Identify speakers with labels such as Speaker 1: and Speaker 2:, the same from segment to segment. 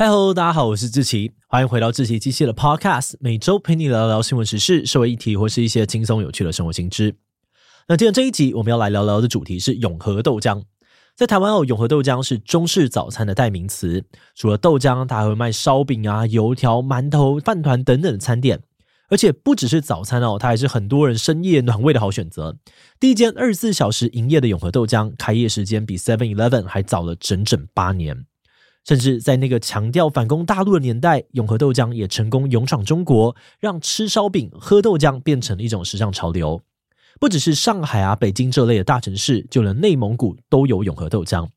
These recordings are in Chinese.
Speaker 1: 嗨喽，大家好，我是志奇，欢迎回到志奇机器的 Podcast，每周陪你聊聊新闻时事、社会议题或是一些轻松有趣的生活新知。那今天这一集我们要来聊聊的主题是永和豆浆。在台湾哦，永和豆浆是中式早餐的代名词。除了豆浆，它还会卖烧饼啊、油条、馒头、饭团等等的餐点。而且不只是早餐哦，它还是很多人深夜暖胃的好选择。第一间二十四小时营业的永和豆浆，开业时间比 Seven Eleven 还早了整整八年。甚至在那个强调反攻大陆的年代，永和豆浆也成功勇闯中国，让吃烧饼、喝豆浆变成了一种时尚潮流。不只是上海啊、北京这类的大城市，就连内蒙古都有永和豆浆。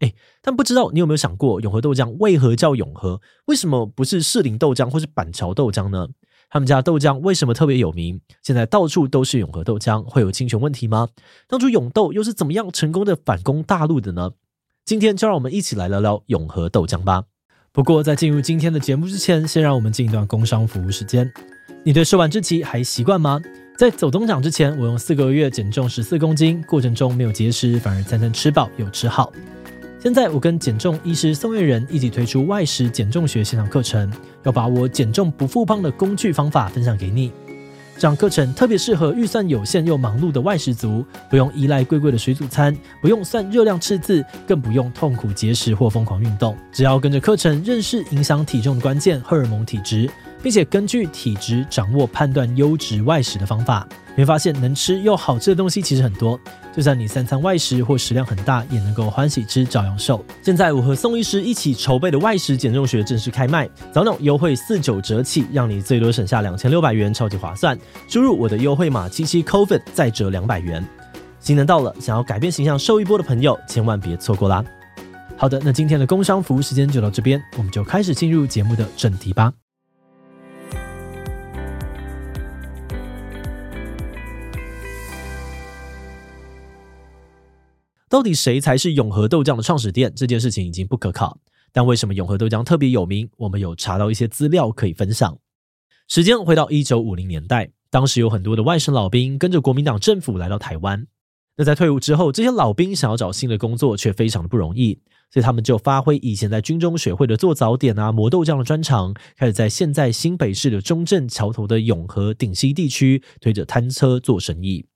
Speaker 1: 哎，但不知道你有没有想过，永和豆浆为何叫永和？为什么不是士林豆浆或是板桥豆浆呢？他们家豆浆为什么特别有名？现在到处都是永和豆浆，会有侵权问题吗？当初永豆又是怎么样成功的反攻大陆的呢？今天就让我们一起来聊聊永和豆浆吧。不过在进入今天的节目之前，先让我们进一段工商服务时间。你对瘦完之期还习惯吗？在走钟奖之前，我用四个月减重十四公斤，过程中没有节食，反而餐餐吃饱又吃好。现在我跟减重医师宋晏仁一起推出外食减重学线上课程，要把我减重不复胖的工具方法分享给你。这样课程特别适合预算有限又忙碌的外食族，不用依赖贵贵的水煮餐，不用算热量赤字，更不用痛苦节食或疯狂运动。只要跟着课程认识影响体重的关键荷尔蒙体质，并且根据体质掌握判断优质外食的方法。你会发现能吃又好吃的东西其实很多，就算你三餐外食或食量很大，也能够欢喜吃照样瘦。现在我和宋医师一起筹备的外食减重学正式开卖，早鸟优惠四九折起，让你最多省下两千六百元，超级划算。输入我的优惠码七七 COVID 再折两百元。新年到了，想要改变形象瘦一波的朋友，千万别错过啦！好的，那今天的工商服务时间就到这边，我们就开始进入节目的正题吧。到底谁才是永和豆浆的创始店？这件事情已经不可考。但为什么永和豆浆特别有名？我们有查到一些资料可以分享。时间回到一九五零年代，当时有很多的外省老兵跟着国民党政府来到台湾。那在退伍之后，这些老兵想要找新的工作却非常的不容易，所以他们就发挥以前在军中学会的做早点啊、磨豆浆的专长，开始在现在新北市的中正桥头的永和顶溪地区推着摊车做生意。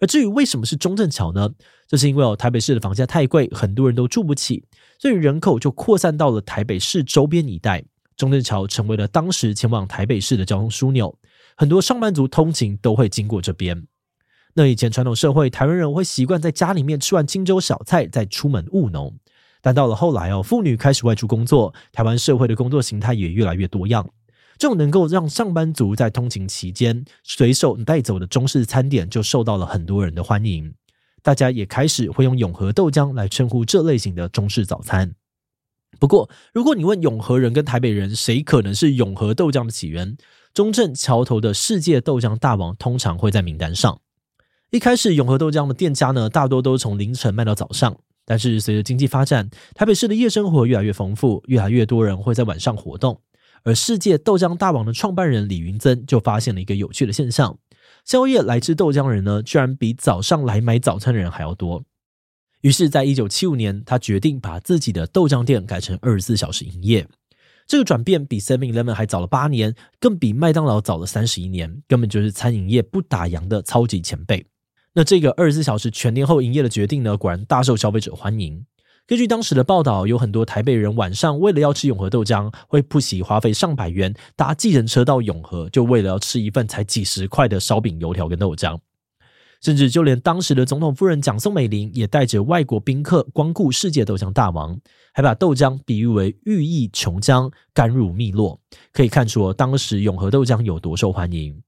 Speaker 1: 而至于为什么是中正桥呢？这是因为哦，台北市的房价太贵，很多人都住不起，所以人口就扩散到了台北市周边一带。中正桥成为了当时前往台北市的交通枢纽，很多上班族通勤都会经过这边。那以前传统社会，台湾人会习惯在家里面吃完清粥小菜再出门务农，但到了后来哦，妇女开始外出工作，台湾社会的工作形态也越来越多样。这种能够让上班族在通勤期间随手带走的中式餐点，就受到了很多人的欢迎。大家也开始会用永和豆浆来称呼这类型的中式早餐。不过，如果你问永和人跟台北人谁可能是永和豆浆的起源，中正桥头的世界豆浆大王通常会在名单上。一开始，永和豆浆的店家呢，大多都从凌晨卖到早上。但是，随着经济发展，台北市的夜生活越来越丰富，越来越多人会在晚上活动。而世界豆浆大王的创办人李云增就发现了一个有趣的现象：宵夜来吃豆浆人呢，居然比早上来买早餐的人还要多。于是，在一九七五年，他决定把自己的豆浆店改成二十四小时营业。这个转变比 Seven Eleven 还早了八年，更比麦当劳早了三十一年，根本就是餐饮业不打烊的超级前辈。那这个二十四小时全天候营业的决定呢，果然大受消费者欢迎。根据当时的报道，有很多台北人晚上为了要吃永和豆浆，会不惜花费上百元搭计程车到永和，就为了要吃一份才几十块的烧饼、油条跟豆浆。甚至就连当时的总统夫人蒋宋美龄也带着外国宾客光顾世界豆浆大王，还把豆浆比喻为寓意琼浆，甘乳蜜落，可以看出当时永和豆浆有多受欢迎。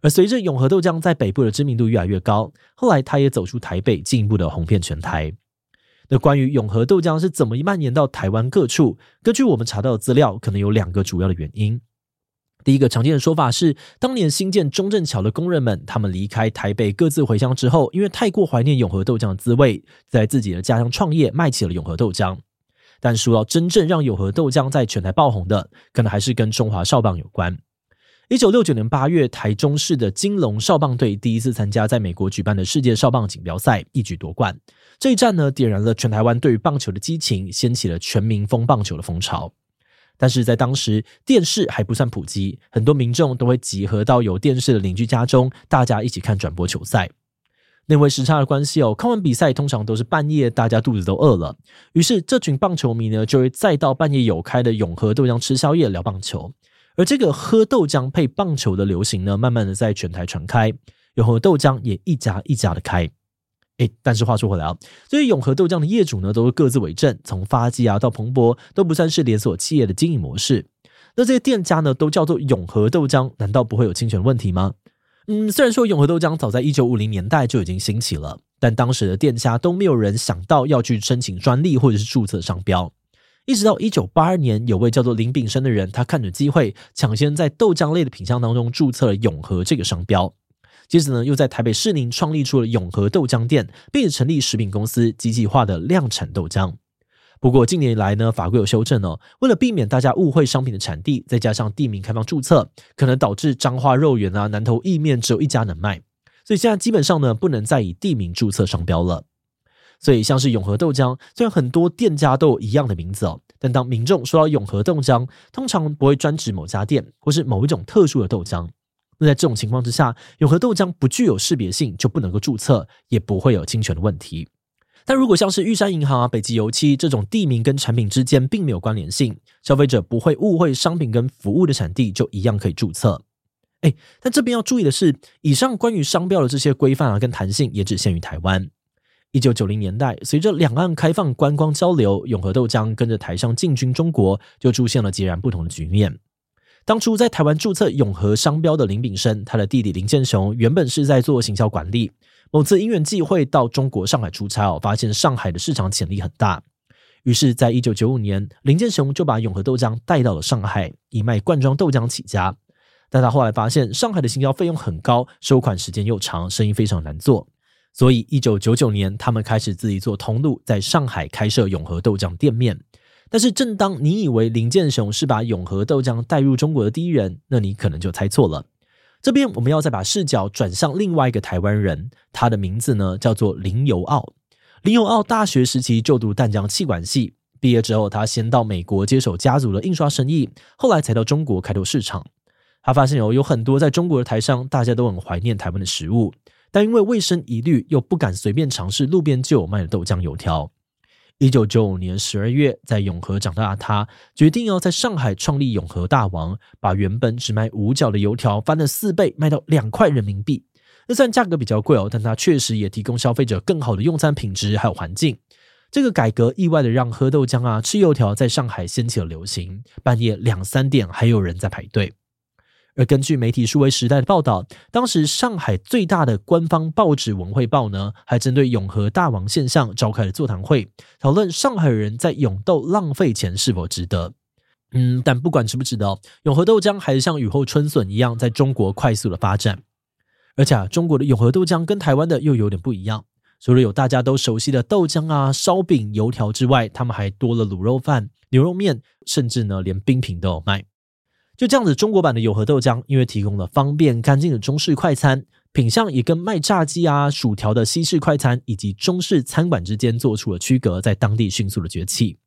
Speaker 1: 而随着永和豆浆在北部的知名度越来越高，后来他也走出台北，进一步的红遍全台。那关于永和豆浆是怎么蔓延到台湾各处？根据我们查到的资料，可能有两个主要的原因。第一个常见的说法是，当年兴建中正桥的工人们，他们离开台北各自回乡之后，因为太过怀念永和豆浆的滋味，在自己的家乡创业，卖起了永和豆浆。但说到真正让永和豆浆在全台爆红的，可能还是跟中华少棒有关。一九六九年八月，台中市的金龙少棒队第一次参加在美国举办的世界少棒锦标赛，一举夺冠。这一战呢，点燃了全台湾对于棒球的激情，掀起了全民疯棒球的风潮。但是在当时电视还不算普及，很多民众都会集合到有电视的邻居家中，大家一起看转播球赛。因为时差的关系哦，看完比赛通常都是半夜，大家肚子都饿了，于是这群棒球迷呢就会再到半夜有开的永和豆浆吃宵夜聊棒球。而这个喝豆浆配棒球的流行呢，慢慢的在全台传开，永和豆浆也一家一家的开。诶，但是话说回来啊，这些永和豆浆的业主呢，都是各自为政，从发迹啊到蓬勃，都不算是连锁企业的经营模式。那这些店家呢，都叫做永和豆浆，难道不会有侵权问题吗？嗯，虽然说永和豆浆早在一九五零年代就已经兴起了，但当时的店家都没有人想到要去申请专利或者是注册商标。一直到一九八二年，有位叫做林炳生的人，他看准机会，抢先在豆浆类的品项当中注册了“永和”这个商标。接着呢，又在台北士林创立出了永和豆浆店，并成立食品公司，机器化的量产豆浆。不过近年以来呢，法规有修正哦，为了避免大家误会商品的产地，再加上地名开放注册，可能导致彰化肉圆啊、南投意面只有一家能卖，所以现在基本上呢，不能再以地名注册商标了。所以，像是永和豆浆，虽然很多店家都有一样的名字哦，但当民众说到永和豆浆，通常不会专指某家店或是某一种特殊的豆浆。那在这种情况之下，永和豆浆不具有识别性，就不能够注册，也不会有侵权的问题。但如果像是玉山银行啊、北极油漆这种地名跟产品之间并没有关联性，消费者不会误会商品跟服务的产地，就一样可以注册。哎，但这边要注意的是，以上关于商标的这些规范啊跟弹性，也只限于台湾。一九九零年代，随着两岸开放观光交流，永和豆浆跟着台商进军中国，就出现了截然不同的局面。当初在台湾注册永和商标的林炳生，他的弟弟林建雄原本是在做行销管理。某次因缘际会到中国上海出差哦，发现上海的市场潜力很大，于是，在一九九五年，林建雄就把永和豆浆带到了上海，以卖罐装豆浆起家。但他后来发现，上海的行销费用很高，收款时间又长，生意非常难做。所以，一九九九年，他们开始自己做通路，在上海开设永和豆浆店面。但是，正当你以为林建雄是把永和豆浆带入中国的第一人，那你可能就猜错了。这边我们要再把视角转向另外一个台湾人，他的名字呢叫做林友奥。林友奥大学时期就读淡江气管系，毕业之后，他先到美国接手家族的印刷生意，后来才到中国开拓市场。他发现有有很多在中国的台商，大家都很怀念台湾的食物。但因为卫生疑虑，又不敢随便尝试路边就有卖的豆浆油条。一九九五年十二月，在永和长大的他，决定要在上海创立永和大王，把原本只卖五角的油条翻了四倍，卖到两块人民币。那虽然价格比较贵哦，但它确实也提供消费者更好的用餐品质还有环境。这个改革意外的让喝豆浆啊、吃油条在上海掀起了流行，半夜两三点还有人在排队。而根据媒体数位时代的报道，当时上海最大的官方报纸《文汇报》呢，还针对永和大王现象召开了座谈会，讨论上海人在永豆浪费钱是否值得。嗯，但不管值不值得，永和豆浆还是像雨后春笋一样在中国快速的发展。而且啊，中国的永和豆浆跟台湾的又有点不一样，除了有大家都熟悉的豆浆啊、烧饼、油条之外，他们还多了卤肉饭、牛肉面，甚至呢连冰品都有卖。就这样子，中国版的永和豆浆，因为提供了方便干净的中式快餐，品相也跟卖炸鸡啊、薯条的西式快餐以及中式餐馆之间做出了区隔，在当地迅速的崛起。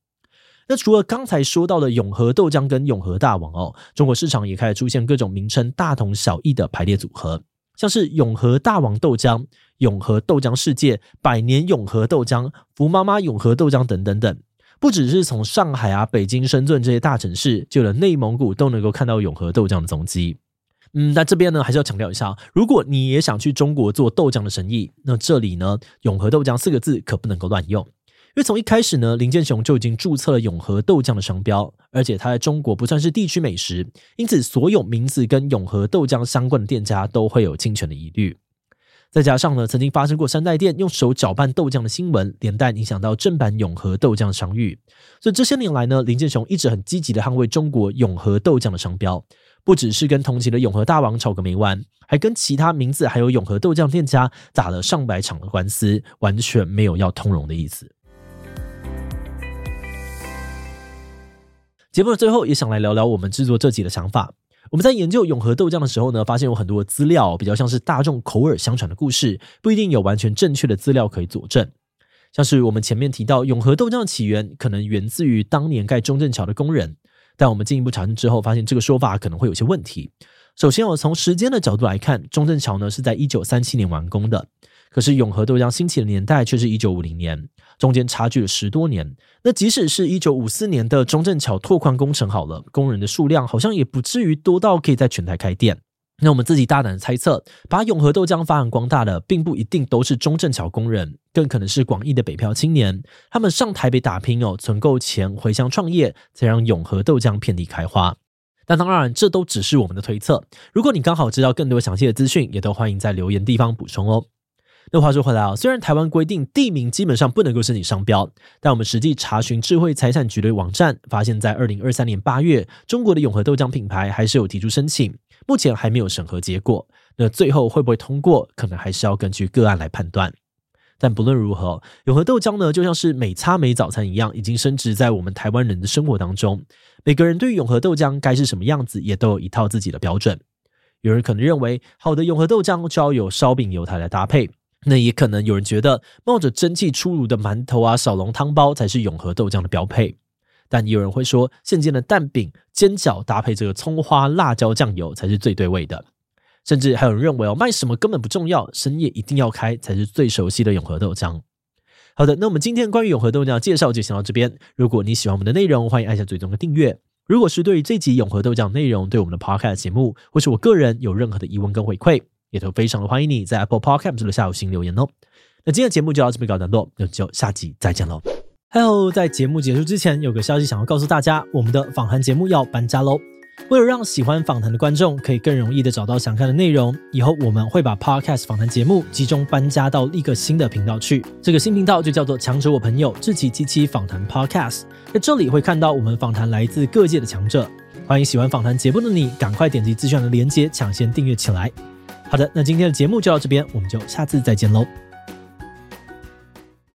Speaker 1: 那除了刚才说到的永和豆浆跟永和大王哦，中国市场也开始出现各种名称大同小异的排列组合，像是永和大王豆浆、永和豆浆世界、百年永和豆浆、福妈妈永和豆浆等等等。不只是从上海啊、北京、深圳这些大城市，就连内蒙古都能够看到永和豆浆的踪迹。嗯，那这边呢，还是要强调一下，如果你也想去中国做豆浆的生意，那这里呢，永和豆浆四个字可不能够乱用，因为从一开始呢，林建雄就已经注册了永和豆浆的商标，而且它在中国不算是地区美食，因此所有名字跟永和豆浆相关的店家都会有侵权的疑虑。再加上呢，曾经发生过三代店用手搅拌豆浆的新闻，连带影响到正版永和豆浆的商誉。所以这些年来呢，林建雄一直很积极的捍卫中国永和豆浆的商标，不只是跟同期的永和大王吵个没完，还跟其他名字还有永和豆浆店家打了上百场的官司，完全没有要通融的意思。节目的最后，也想来聊聊我们制作这集的想法。我们在研究永和豆浆的时候呢，发现有很多资料比较像是大众口耳相传的故事，不一定有完全正确的资料可以佐证。像是我们前面提到，永和豆浆的起源可能源自于当年盖中正桥的工人，但我们进一步查证之后，发现这个说法可能会有些问题。首先，我从时间的角度来看，中正桥呢是在一九三七年完工的，可是永和豆浆兴起的年代却是一九五零年，中间差距了十多年。那即使是一九五四年的中正桥拓宽工程好了，工人的数量好像也不至于多到可以在全台开店。那我们自己大胆的猜测，把永和豆浆发扬光大的，并不一定都是中正桥工人，更可能是广义的北漂青年，他们上台北打拼哦，存够钱回乡创业，才让永和豆浆遍地开花。但当然，这都只是我们的推测。如果你刚好知道更多详细的资讯，也都欢迎在留言地方补充哦。那话说回来啊，虽然台湾规定地名基本上不能够申请商标，但我们实际查询智慧财产局的网站，发现，在二零二三年八月，中国的永和豆浆品牌还是有提出申请，目前还没有审核结果。那最后会不会通过，可能还是要根据个案来判断。但不论如何，永和豆浆呢，就像是美差美早餐一样，已经升值在我们台湾人的生活当中。每个人对于永和豆浆该是什么样子，也都有一套自己的标准。有人可能认为，好的永和豆浆就要有烧饼、油条来搭配。那也可能有人觉得冒着蒸汽出炉的馒头啊、小笼汤包才是永和豆浆的标配，但也有人会说，现煎的蛋饼、煎饺搭配这个葱花、辣椒酱油才是最对味的。甚至还有人认为哦，卖什么根本不重要，深夜一定要开才是最熟悉的永和豆浆。好的，那我们今天关于永和豆浆的介绍就先到这边。如果你喜欢我们的内容，欢迎按下追踪和订阅。如果是对于这集永和豆浆内容，对我们的 Podcast 节目或是我个人有任何的疑问跟回馈。也都非常的欢迎你在 Apple Podcast 留下五星留言哦。那今天的节目就到这边告段落，那就下集再见喽。还有在节目结束之前，有个消息想要告诉大家，我们的访谈节目要搬家喽。为了让喜欢访谈的观众可以更容易的找到想看的内容，以后我们会把 Podcast 访谈节目集中搬家到一个新的频道去。这个新频道就叫做“强者我朋友志祺七七访谈 Podcast”。在这里会看到我们访谈来自各界的强者。欢迎喜欢访谈节目的你，赶快点击资讯的链接，抢先订阅起来。好的，那今天的节目就到这边，我们就下次再见喽。